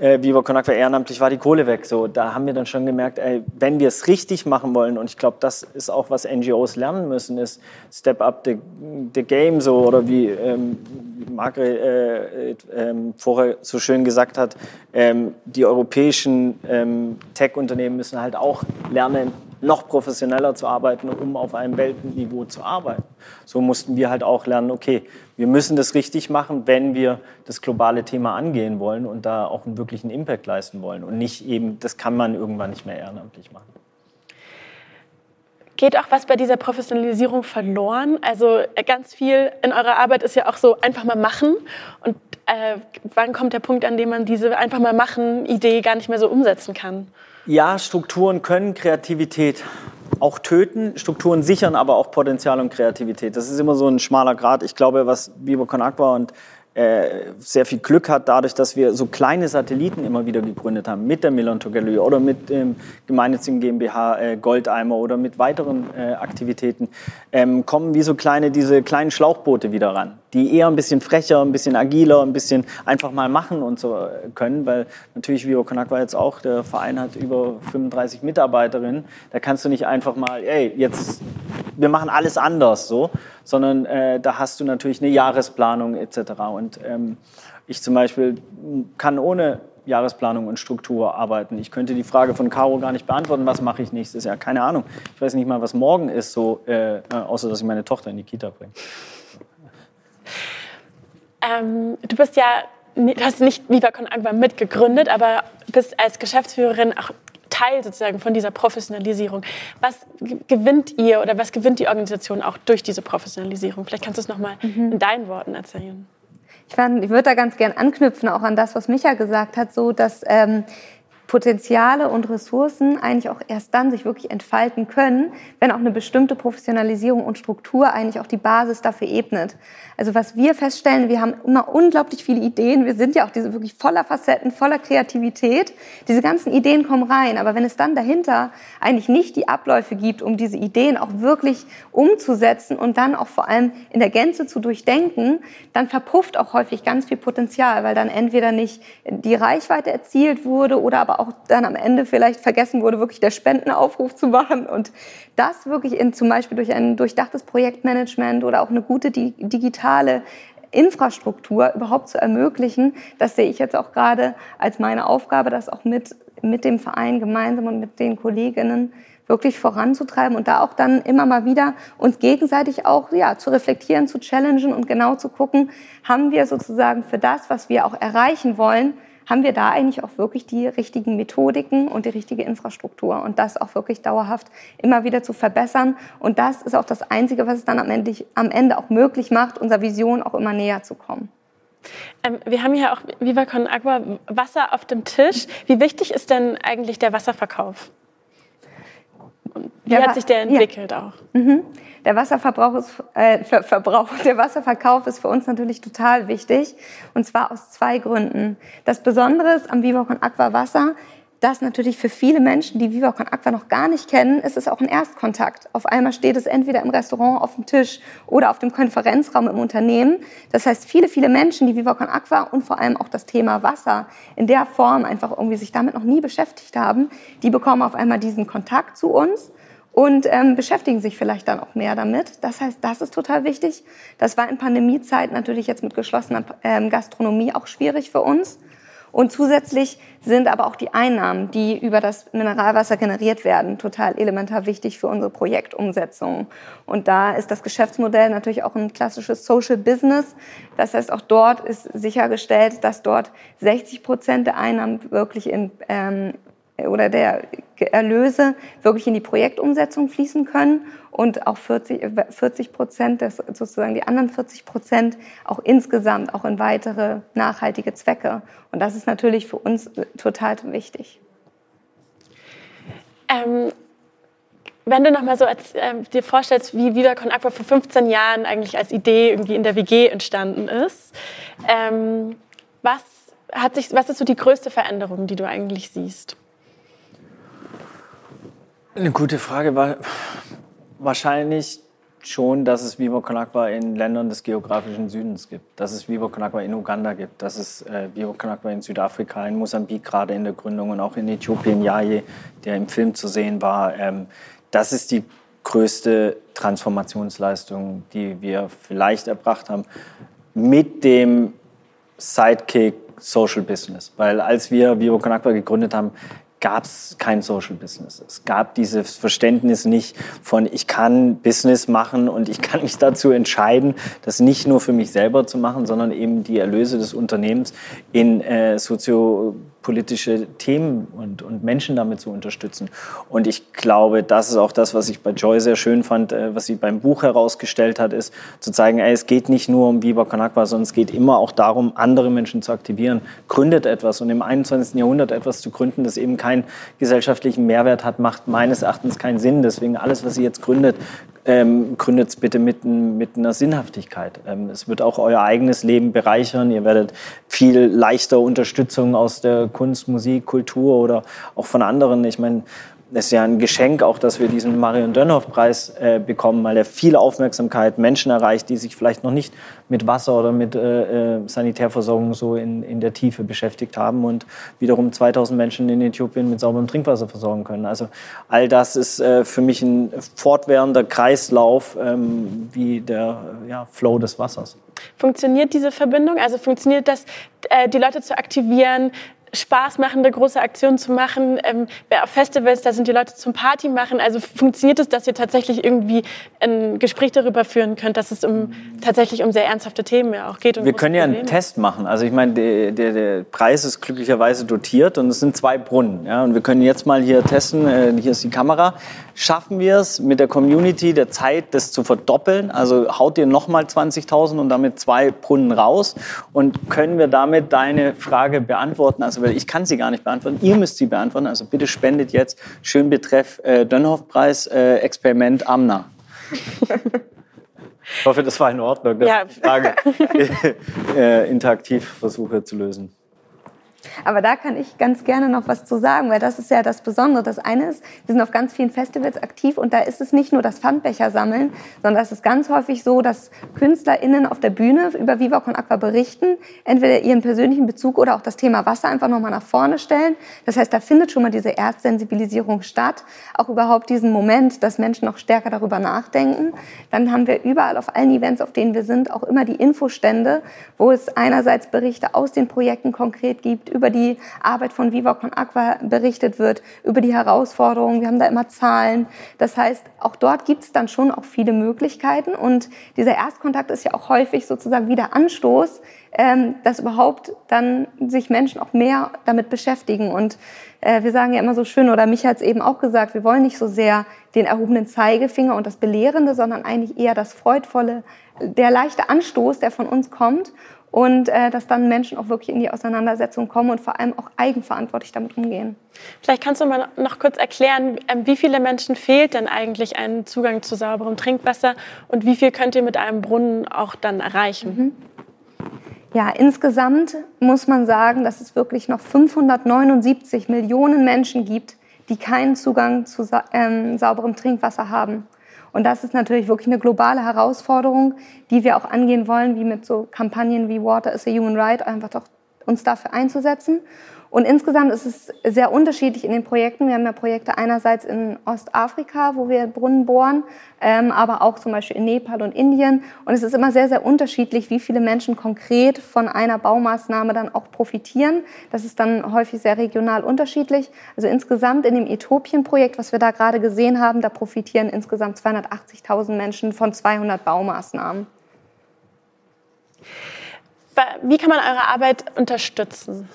äh, Con Agua ehrenamtlich war die Kohle weg. So, da haben wir dann schon gemerkt, ey, wenn wir es richtig machen wollen, und ich glaube, das ist auch, was NGOs lernen müssen, ist Step up the, the game, so, oder wie ähm, Margret äh, äh, vorher so schön gesagt hat, ähm, die europäischen ähm, Tech-Unternehmen müssen halt auch lernen, noch professioneller zu arbeiten, um auf einem Weltniveau zu arbeiten. So mussten wir halt auch lernen, okay, wir müssen das richtig machen, wenn wir das globale Thema angehen wollen und da auch einen wirklichen Impact leisten wollen und nicht eben, das kann man irgendwann nicht mehr ehrenamtlich machen. Geht auch was bei dieser Professionalisierung verloren? Also äh, ganz viel in eurer Arbeit ist ja auch so einfach mal machen. Und äh, wann kommt der Punkt, an dem man diese einfach mal machen Idee gar nicht mehr so umsetzen kann? Ja, Strukturen können Kreativität auch töten. Strukturen sichern aber auch Potenzial und Kreativität. Das ist immer so ein schmaler Grad. Ich glaube, was Con Agua und äh, sehr viel Glück hat, dadurch, dass wir so kleine Satelliten immer wieder gegründet haben, mit der Millantor Gallery oder mit dem gemeinnützigen GmbH äh, Goldeimer oder mit weiteren äh, Aktivitäten, ähm, kommen wie so kleine, diese kleinen Schlauchboote wieder ran, die eher ein bisschen frecher, ein bisschen agiler, ein bisschen einfach mal machen und so äh, können, weil natürlich Vivo Conakwa jetzt auch, der Verein hat über 35 Mitarbeiterinnen, da kannst du nicht einfach mal, ey, jetzt, wir machen alles anders, so, sondern äh, da hast du natürlich eine Jahresplanung etc. Und ähm, ich zum Beispiel kann ohne Jahresplanung und Struktur arbeiten. Ich könnte die Frage von Caro gar nicht beantworten, was mache ich nächstes Jahr? Keine Ahnung. Ich weiß nicht mal, was morgen ist, so, äh, außer dass ich meine Tochter in die Kita bringe. Ähm, du bist ja, du hast nicht Viva Con Agua mitgegründet, aber bist als Geschäftsführerin auch Teil sozusagen von dieser Professionalisierung. Was gewinnt ihr oder was gewinnt die Organisation auch durch diese Professionalisierung? Vielleicht kannst du es nochmal mhm. in deinen Worten erzählen. Ich, ich würde da ganz gern anknüpfen, auch an das, was Micha gesagt hat, so dass ähm, Potenziale und Ressourcen eigentlich auch erst dann sich wirklich entfalten können, wenn auch eine bestimmte Professionalisierung und Struktur eigentlich auch die Basis dafür ebnet. Also was wir feststellen, wir haben immer unglaublich viele Ideen. Wir sind ja auch diese wirklich voller Facetten, voller Kreativität. Diese ganzen Ideen kommen rein. Aber wenn es dann dahinter eigentlich nicht die Abläufe gibt, um diese Ideen auch wirklich umzusetzen und dann auch vor allem in der Gänze zu durchdenken, dann verpufft auch häufig ganz viel Potenzial, weil dann entweder nicht die Reichweite erzielt wurde oder aber auch dann am Ende vielleicht vergessen wurde, wirklich der Spendenaufruf zu machen. Und das wirklich in, zum Beispiel durch ein durchdachtes Projektmanagement oder auch eine gute digitale Infrastruktur überhaupt zu ermöglichen, das sehe ich jetzt auch gerade als meine Aufgabe, das auch mit, mit dem Verein gemeinsam und mit den Kolleginnen wirklich voranzutreiben und da auch dann immer mal wieder uns gegenseitig auch ja, zu reflektieren, zu challengen und genau zu gucken, haben wir sozusagen für das, was wir auch erreichen wollen, haben wir da eigentlich auch wirklich die richtigen Methodiken und die richtige Infrastruktur und das auch wirklich dauerhaft immer wieder zu verbessern. Und das ist auch das Einzige, was es dann am Ende, am Ende auch möglich macht, unserer Vision auch immer näher zu kommen. Ähm, wir haben hier auch Viva Agua Wasser auf dem Tisch. Wie wichtig ist denn eigentlich der Wasserverkauf? Wie der hat sich der entwickelt ja. auch? Mhm. Der Wasserverbrauch ist, äh, Ver Verbrauch, der Wasserverkauf ist für uns natürlich total wichtig. Und zwar aus zwei Gründen. Das Besondere ist am Viva Con Aqua Wasser, dass natürlich für viele Menschen, die Viva Con Aqua noch gar nicht kennen, ist es auch ein Erstkontakt. Auf einmal steht es entweder im Restaurant auf dem Tisch oder auf dem Konferenzraum im Unternehmen. Das heißt, viele, viele Menschen, die Viva Con Aqua und vor allem auch das Thema Wasser in der Form einfach irgendwie sich damit noch nie beschäftigt haben, die bekommen auf einmal diesen Kontakt zu uns und ähm, beschäftigen sich vielleicht dann auch mehr damit. Das heißt, das ist total wichtig. Das war in Pandemiezeit natürlich jetzt mit geschlossener ähm, Gastronomie auch schwierig für uns. Und zusätzlich sind aber auch die Einnahmen, die über das Mineralwasser generiert werden, total elementar wichtig für unsere Projektumsetzung. Und da ist das Geschäftsmodell natürlich auch ein klassisches Social Business. Das heißt, auch dort ist sichergestellt, dass dort 60 Prozent der Einnahmen wirklich in, ähm, oder der Erlöse wirklich in die Projektumsetzung fließen können und auch 40, 40 Prozent, sozusagen die anderen 40 Prozent auch insgesamt auch in weitere nachhaltige Zwecke. Und das ist natürlich für uns total wichtig. Ähm, wenn du noch mal so als, äh, dir vorstellst, wie Viva Con Aqua vor 15 Jahren eigentlich als Idee irgendwie in der WG entstanden ist, ähm, was, hat sich, was ist so die größte Veränderung, die du eigentlich siehst? Eine gute Frage war wahrscheinlich schon, dass es Viva Con Agua in Ländern des geografischen Südens gibt, dass es Viva Con Agua in Uganda gibt, dass es äh, Viva Con Agua in Südafrika, in Mosambik gerade in der Gründung und auch in Äthiopien, Jaye, der im Film zu sehen war. Ähm, das ist die größte Transformationsleistung, die wir vielleicht erbracht haben, mit dem Sidekick Social Business. Weil als wir Vivo Con Agua gegründet haben, gab es kein Social Business. Es gab dieses Verständnis nicht von, ich kann Business machen und ich kann mich dazu entscheiden, das nicht nur für mich selber zu machen, sondern eben die Erlöse des Unternehmens in äh, sozio politische Themen und, und Menschen damit zu unterstützen. Und ich glaube, das ist auch das, was ich bei Joy sehr schön fand, äh, was sie beim Buch herausgestellt hat, ist zu zeigen, ey, es geht nicht nur um Con Agua, sondern es geht immer auch darum, andere Menschen zu aktivieren. Gründet etwas und im 21. Jahrhundert etwas zu gründen, das eben keinen gesellschaftlichen Mehrwert hat, macht meines Erachtens keinen Sinn. Deswegen alles, was sie jetzt gründet, ähm, gründet es bitte mit, mit einer Sinnhaftigkeit. Ähm, es wird auch euer eigenes Leben bereichern. Ihr werdet viel leichter Unterstützung aus der Kunst, Musik, Kultur oder auch von anderen. Ich meine, es ist ja ein Geschenk auch, dass wir diesen Marion Dönhoff-Preis äh, bekommen, weil er viel Aufmerksamkeit Menschen erreicht, die sich vielleicht noch nicht mit Wasser oder mit äh, äh Sanitärversorgung so in, in der Tiefe beschäftigt haben und wiederum 2000 Menschen in Äthiopien mit sauberem Trinkwasser versorgen können. Also all das ist äh, für mich ein fortwährender Kreislauf ähm, wie der ja, Flow des Wassers. Funktioniert diese Verbindung? Also funktioniert das, äh, die Leute zu aktivieren, spaßmachende große Aktionen zu machen. Ähm, auf Festivals, da sind die Leute zum Party machen. Also funktioniert es, dass ihr tatsächlich irgendwie ein Gespräch darüber führen könnt, dass es um, tatsächlich um sehr ernsthafte Themen ja auch geht? Wir können ja einen Test machen. Also ich meine, der, der, der, Preis ist glücklicherweise dotiert und es sind zwei Brunnen. Ja? Und wir können jetzt mal hier testen, äh, hier ist die Kamera. Schaffen wir es mit der Community der Zeit, das zu verdoppeln? Also haut ihr nochmal 20.000 und damit zwei Brunnen raus? Und können wir damit deine Frage beantworten? Also weil ich kann sie gar nicht beantworten. Ihr müsst sie beantworten. Also bitte spendet jetzt schön Betreff äh, Dönhoff-Preis äh, Experiment Amna. Ich hoffe, das war in Ordnung, dass ja. ich die Frage äh, interaktiv versuche zu lösen. Aber da kann ich ganz gerne noch was zu sagen, weil das ist ja das Besondere. Das eine ist, wir sind auf ganz vielen Festivals aktiv und da ist es nicht nur das Pfandbecher sammeln, sondern es ist ganz häufig so, dass KünstlerInnen auf der Bühne über Viva Con Aqua berichten, entweder ihren persönlichen Bezug oder auch das Thema Wasser einfach nochmal nach vorne stellen. Das heißt, da findet schon mal diese Erstsensibilisierung statt, auch überhaupt diesen Moment, dass Menschen noch stärker darüber nachdenken. Dann haben wir überall auf allen Events, auf denen wir sind, auch immer die Infostände, wo es einerseits Berichte aus den Projekten konkret gibt, über die Arbeit von Viva Con Aqua berichtet wird, über die Herausforderungen. Wir haben da immer Zahlen. Das heißt, auch dort gibt es dann schon auch viele Möglichkeiten. Und dieser Erstkontakt ist ja auch häufig sozusagen wieder Anstoß, ähm, dass überhaupt dann sich Menschen auch mehr damit beschäftigen. Und äh, wir sagen ja immer so schön, oder mich hat es eben auch gesagt, wir wollen nicht so sehr den erhobenen Zeigefinger und das Belehrende, sondern eigentlich eher das Freudvolle, der leichte Anstoß, der von uns kommt und äh, dass dann Menschen auch wirklich in die Auseinandersetzung kommen und vor allem auch eigenverantwortlich damit umgehen. Vielleicht kannst du mal noch kurz erklären, ähm, wie viele Menschen fehlt denn eigentlich ein Zugang zu sauberem Trinkwasser und wie viel könnt ihr mit einem Brunnen auch dann erreichen? Mhm. Ja, insgesamt muss man sagen, dass es wirklich noch 579 Millionen Menschen gibt, die keinen Zugang zu ähm, sauberem Trinkwasser haben. Und das ist natürlich wirklich eine globale Herausforderung, die wir auch angehen wollen, wie mit so Kampagnen wie Water is a Human Right, einfach doch uns dafür einzusetzen. Und insgesamt ist es sehr unterschiedlich in den Projekten. Wir haben ja Projekte einerseits in Ostafrika, wo wir Brunnen bohren, ähm, aber auch zum Beispiel in Nepal und Indien. Und es ist immer sehr, sehr unterschiedlich, wie viele Menschen konkret von einer Baumaßnahme dann auch profitieren. Das ist dann häufig sehr regional unterschiedlich. Also insgesamt in dem Äthiopien-Projekt, was wir da gerade gesehen haben, da profitieren insgesamt 280.000 Menschen von 200 Baumaßnahmen. Wie kann man eure Arbeit unterstützen?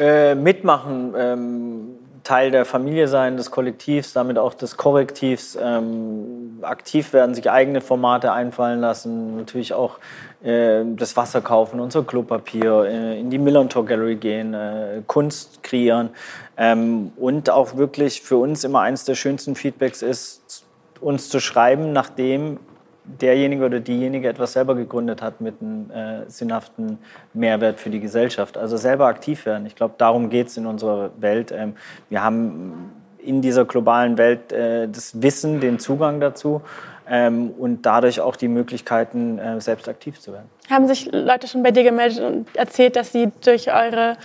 Äh, mitmachen, ähm, Teil der Familie sein, des Kollektivs, damit auch des Korrektivs, ähm, aktiv werden, sich eigene Formate einfallen lassen, natürlich auch äh, das Wasser kaufen, unser Klopapier, äh, in die Millantor Gallery gehen, äh, Kunst kreieren ähm, und auch wirklich für uns immer eines der schönsten Feedbacks ist, uns zu schreiben, nachdem derjenige oder diejenige etwas selber gegründet hat mit einem äh, sinnhaften Mehrwert für die Gesellschaft. Also selber aktiv werden. Ich glaube, darum geht es in unserer Welt. Ähm, wir haben in dieser globalen Welt äh, das Wissen, den Zugang dazu ähm, und dadurch auch die Möglichkeiten, äh, selbst aktiv zu werden. Haben sich Leute schon bei dir gemeldet und erzählt, dass sie durch eure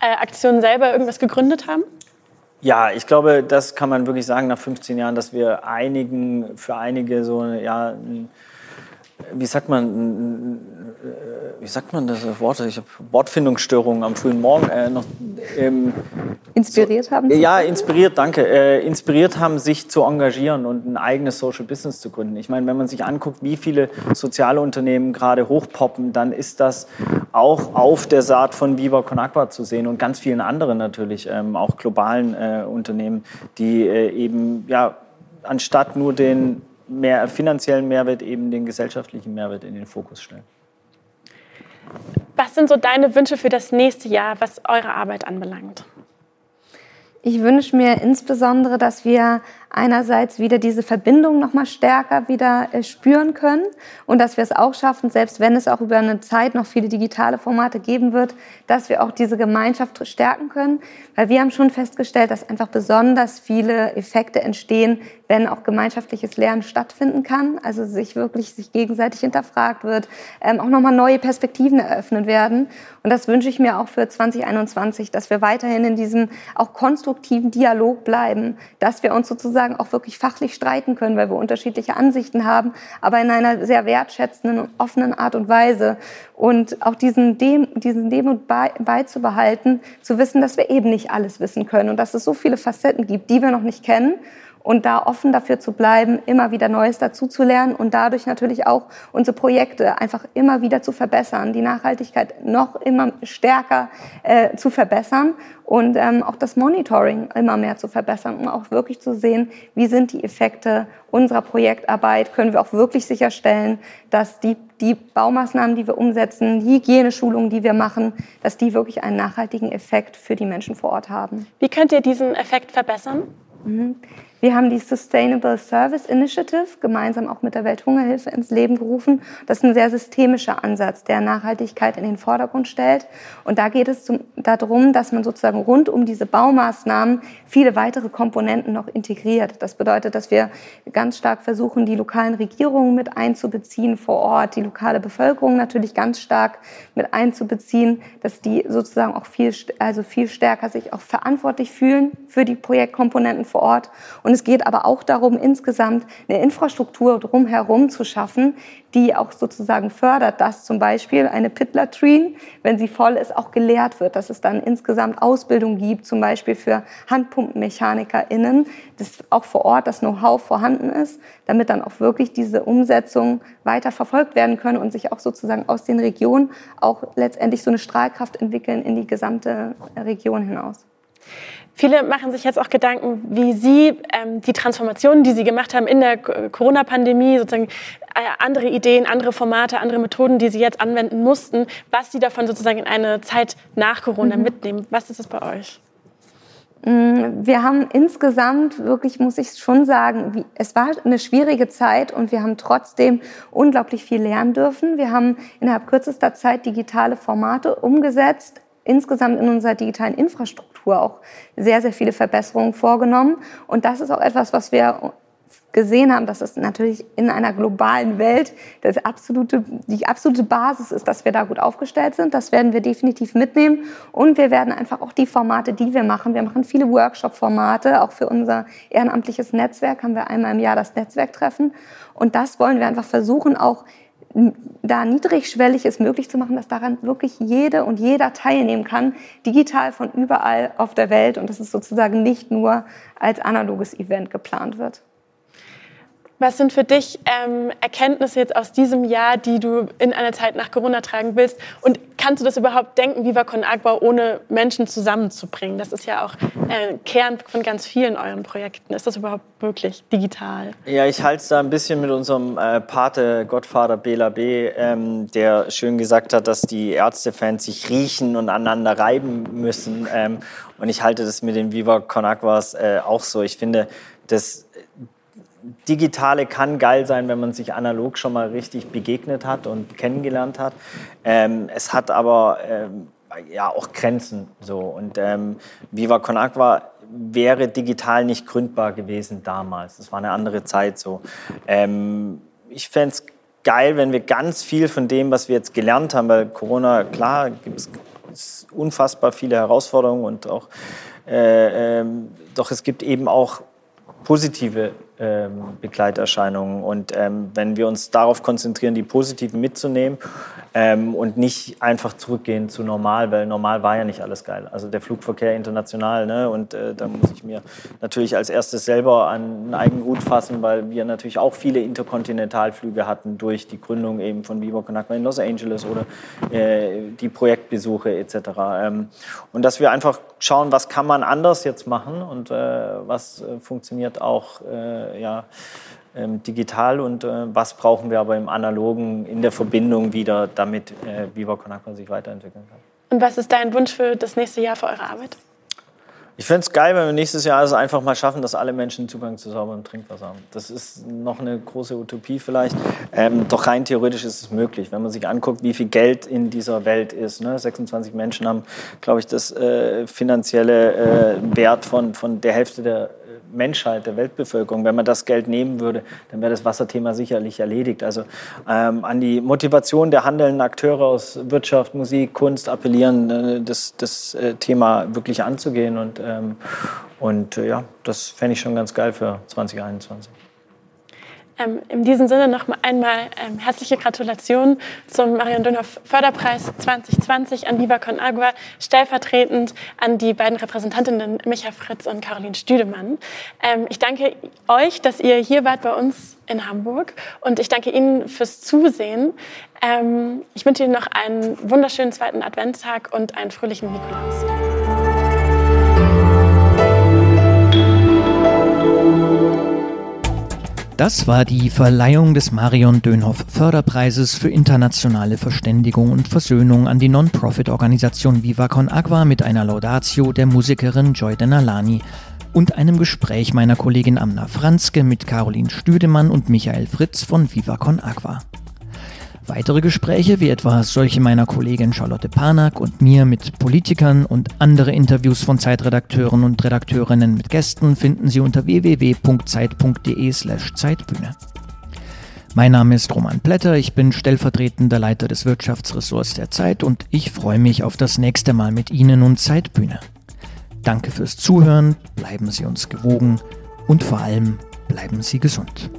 äh, Aktionen selber irgendwas gegründet haben? Ja, ich glaube, das kann man wirklich sagen nach 15 Jahren, dass wir einigen, für einige so ja, wie sagt man, wie sagt man das Wort? Ich habe Wortfindungsstörungen am frühen Morgen äh, noch. Ähm, inspiriert haben? Sie ja, inspiriert, danke. Äh, inspiriert haben, sich zu engagieren und ein eigenes Social Business zu gründen. Ich meine, wenn man sich anguckt, wie viele soziale Unternehmen gerade hochpoppen, dann ist das auch auf der Saat von Viva Con Agua zu sehen und ganz vielen anderen natürlich, ähm, auch globalen äh, Unternehmen, die äh, eben ja anstatt nur den mehr finanziellen Mehrwert eben den gesellschaftlichen Mehrwert in den Fokus stellen. Was sind so deine Wünsche für das nächste Jahr, was eure Arbeit anbelangt? Ich wünsche mir insbesondere, dass wir einerseits wieder diese Verbindung noch mal stärker wieder äh, spüren können und dass wir es auch schaffen, selbst wenn es auch über eine Zeit noch viele digitale Formate geben wird, dass wir auch diese Gemeinschaft stärken können, weil wir haben schon festgestellt, dass einfach besonders viele Effekte entstehen, wenn auch gemeinschaftliches Lernen stattfinden kann, also sich wirklich sich gegenseitig hinterfragt wird, ähm, auch nochmal neue Perspektiven eröffnet werden. Und das wünsche ich mir auch für 2021, dass wir weiterhin in diesem auch konstruktiven Dialog bleiben, dass wir uns sozusagen auch wirklich fachlich streiten können, weil wir unterschiedliche Ansichten haben, aber in einer sehr wertschätzenden und offenen Art und Weise. Und auch diesen, Dem diesen Demut beizubehalten, zu wissen, dass wir eben nicht alles wissen können und dass es so viele Facetten gibt, die wir noch nicht kennen und da offen dafür zu bleiben, immer wieder Neues dazuzulernen und dadurch natürlich auch unsere Projekte einfach immer wieder zu verbessern, die Nachhaltigkeit noch immer stärker äh, zu verbessern und ähm, auch das Monitoring immer mehr zu verbessern, um auch wirklich zu sehen, wie sind die Effekte unserer Projektarbeit, können wir auch wirklich sicherstellen, dass die, die Baumaßnahmen, die wir umsetzen, die Hygieneschulungen, die wir machen, dass die wirklich einen nachhaltigen Effekt für die Menschen vor Ort haben. Wie könnt ihr diesen Effekt verbessern? Mhm. Wir haben die Sustainable Service Initiative gemeinsam auch mit der Welthungerhilfe ins Leben gerufen. Das ist ein sehr systemischer Ansatz, der Nachhaltigkeit in den Vordergrund stellt. Und da geht es zum, darum, dass man sozusagen rund um diese Baumaßnahmen viele weitere Komponenten noch integriert. Das bedeutet, dass wir ganz stark versuchen, die lokalen Regierungen mit einzubeziehen vor Ort, die lokale Bevölkerung natürlich ganz stark mit einzubeziehen, dass die sozusagen auch viel, also viel stärker sich auch verantwortlich fühlen für die Projektkomponenten vor Ort. Und und es geht aber auch darum, insgesamt eine Infrastruktur drumherum zu schaffen, die auch sozusagen fördert, dass zum Beispiel eine Pit-Latrine, wenn sie voll ist, auch gelehrt wird, dass es dann insgesamt Ausbildung gibt, zum Beispiel für HandpumpenmechanikerInnen, dass auch vor Ort das Know-how vorhanden ist, damit dann auch wirklich diese Umsetzung weiter verfolgt werden können und sich auch sozusagen aus den Regionen auch letztendlich so eine Strahlkraft entwickeln in die gesamte Region hinaus. Viele machen sich jetzt auch Gedanken, wie sie ähm, die Transformationen, die sie gemacht haben in der Corona-Pandemie, sozusagen äh, andere Ideen, andere Formate, andere Methoden, die sie jetzt anwenden mussten, was sie davon sozusagen in eine Zeit nach Corona mhm. mitnehmen. Was ist es bei euch? Mm, wir haben insgesamt wirklich, muss ich schon sagen, es war eine schwierige Zeit und wir haben trotzdem unglaublich viel lernen dürfen. Wir haben innerhalb kürzester Zeit digitale Formate umgesetzt, insgesamt in unserer digitalen Infrastruktur auch sehr, sehr viele Verbesserungen vorgenommen. Und das ist auch etwas, was wir gesehen haben, dass es natürlich in einer globalen Welt das absolute, die absolute Basis ist, dass wir da gut aufgestellt sind. Das werden wir definitiv mitnehmen. Und wir werden einfach auch die Formate, die wir machen, wir machen viele Workshop-Formate, auch für unser ehrenamtliches Netzwerk haben wir einmal im Jahr das Netzwerktreffen. Und das wollen wir einfach versuchen, auch da niedrigschwellig ist möglich zu machen, dass daran wirklich jede und jeder teilnehmen kann, digital von überall auf der Welt und dass es sozusagen nicht nur als analoges Event geplant wird. Was sind für dich ähm, Erkenntnisse jetzt aus diesem Jahr, die du in einer Zeit nach Corona tragen willst? Und kannst du das überhaupt denken, Viva Con Agua ohne Menschen zusammenzubringen? Das ist ja auch äh, Kern von ganz vielen euren Projekten. Ist das überhaupt möglich, digital? Ja, ich halte es da ein bisschen mit unserem äh, Pate, Gottvater Bela B., ähm, der schön gesagt hat, dass die Ärztefans sich riechen und aneinander reiben müssen. Ähm, und ich halte das mit den Viva Con Aguas äh, auch so. Ich finde, das Digitale kann geil sein, wenn man sich analog schon mal richtig begegnet hat und kennengelernt hat. Ähm, es hat aber ähm, ja auch Grenzen so und ähm, Viva Con Agua wäre digital nicht gründbar gewesen damals. Das war eine andere Zeit so. Ähm, ich fände es geil, wenn wir ganz viel von dem, was wir jetzt gelernt haben, weil Corona, klar, gibt es unfassbar viele Herausforderungen und auch, äh, ähm, doch es gibt eben auch positive Begleiterscheinungen. Und ähm, wenn wir uns darauf konzentrieren, die positiven mitzunehmen ähm, und nicht einfach zurückgehen zu normal, weil normal war ja nicht alles geil. Also der Flugverkehr international, ne? und äh, da muss ich mir natürlich als erstes selber an einen eigenen Hut fassen, weil wir natürlich auch viele Interkontinentalflüge hatten durch die Gründung eben von Viva Con in Los Angeles oder äh, die Projektbesuche etc. Ähm, und dass wir einfach schauen, was kann man anders jetzt machen und äh, was äh, funktioniert auch äh, ja, digital und äh, was brauchen wir aber im Analogen in der Verbindung wieder, damit äh, Viva Con Agua sich weiterentwickeln kann. Und was ist dein Wunsch für das nächste Jahr für eure Arbeit? Ich fände es geil, wenn wir nächstes Jahr also einfach mal schaffen, dass alle Menschen Zugang zu sauberem Trinkwasser haben. Das ist noch eine große Utopie vielleicht. Ähm, doch rein theoretisch ist es möglich, wenn man sich anguckt, wie viel Geld in dieser Welt ist. Ne? 26 Menschen haben, glaube ich, das äh, finanzielle äh, Wert von, von der Hälfte der Menschheit, der Weltbevölkerung. Wenn man das Geld nehmen würde, dann wäre das Wasserthema sicherlich erledigt. Also ähm, an die Motivation der handelnden Akteure aus Wirtschaft, Musik, Kunst appellieren, äh, das, das äh, Thema wirklich anzugehen. Und, ähm, und äh, ja, das fände ich schon ganz geil für 2021. Ähm, in diesem Sinne noch einmal ähm, herzliche Gratulation zum Marion Dönhoff Förderpreis 2020 an Viva Con Agua, stellvertretend an die beiden Repräsentantinnen Micha Fritz und Caroline Stüdemann. Ähm, ich danke euch, dass ihr hier wart bei uns in Hamburg und ich danke Ihnen fürs Zusehen. Ähm, ich wünsche Ihnen noch einen wunderschönen zweiten Adventstag und einen fröhlichen Nikolaus. Das war die Verleihung des Marion Dönhoff Förderpreises für internationale Verständigung und Versöhnung an die Non-Profit-Organisation Viva Con Agua mit einer Laudatio der Musikerin Joy Denalani und einem Gespräch meiner Kollegin Amna Franzke mit Caroline Stüdemann und Michael Fritz von Viva Con Agua. Weitere Gespräche, wie etwa solche meiner Kollegin Charlotte Panak und mir mit Politikern und andere Interviews von Zeitredakteuren und Redakteurinnen mit Gästen finden Sie unter www.zeit.de/slash Zeitbühne. Mein Name ist Roman Plätter, ich bin stellvertretender Leiter des Wirtschaftsressorts der Zeit und ich freue mich auf das nächste Mal mit Ihnen und Zeitbühne. Danke fürs Zuhören, bleiben Sie uns gewogen und vor allem bleiben Sie gesund.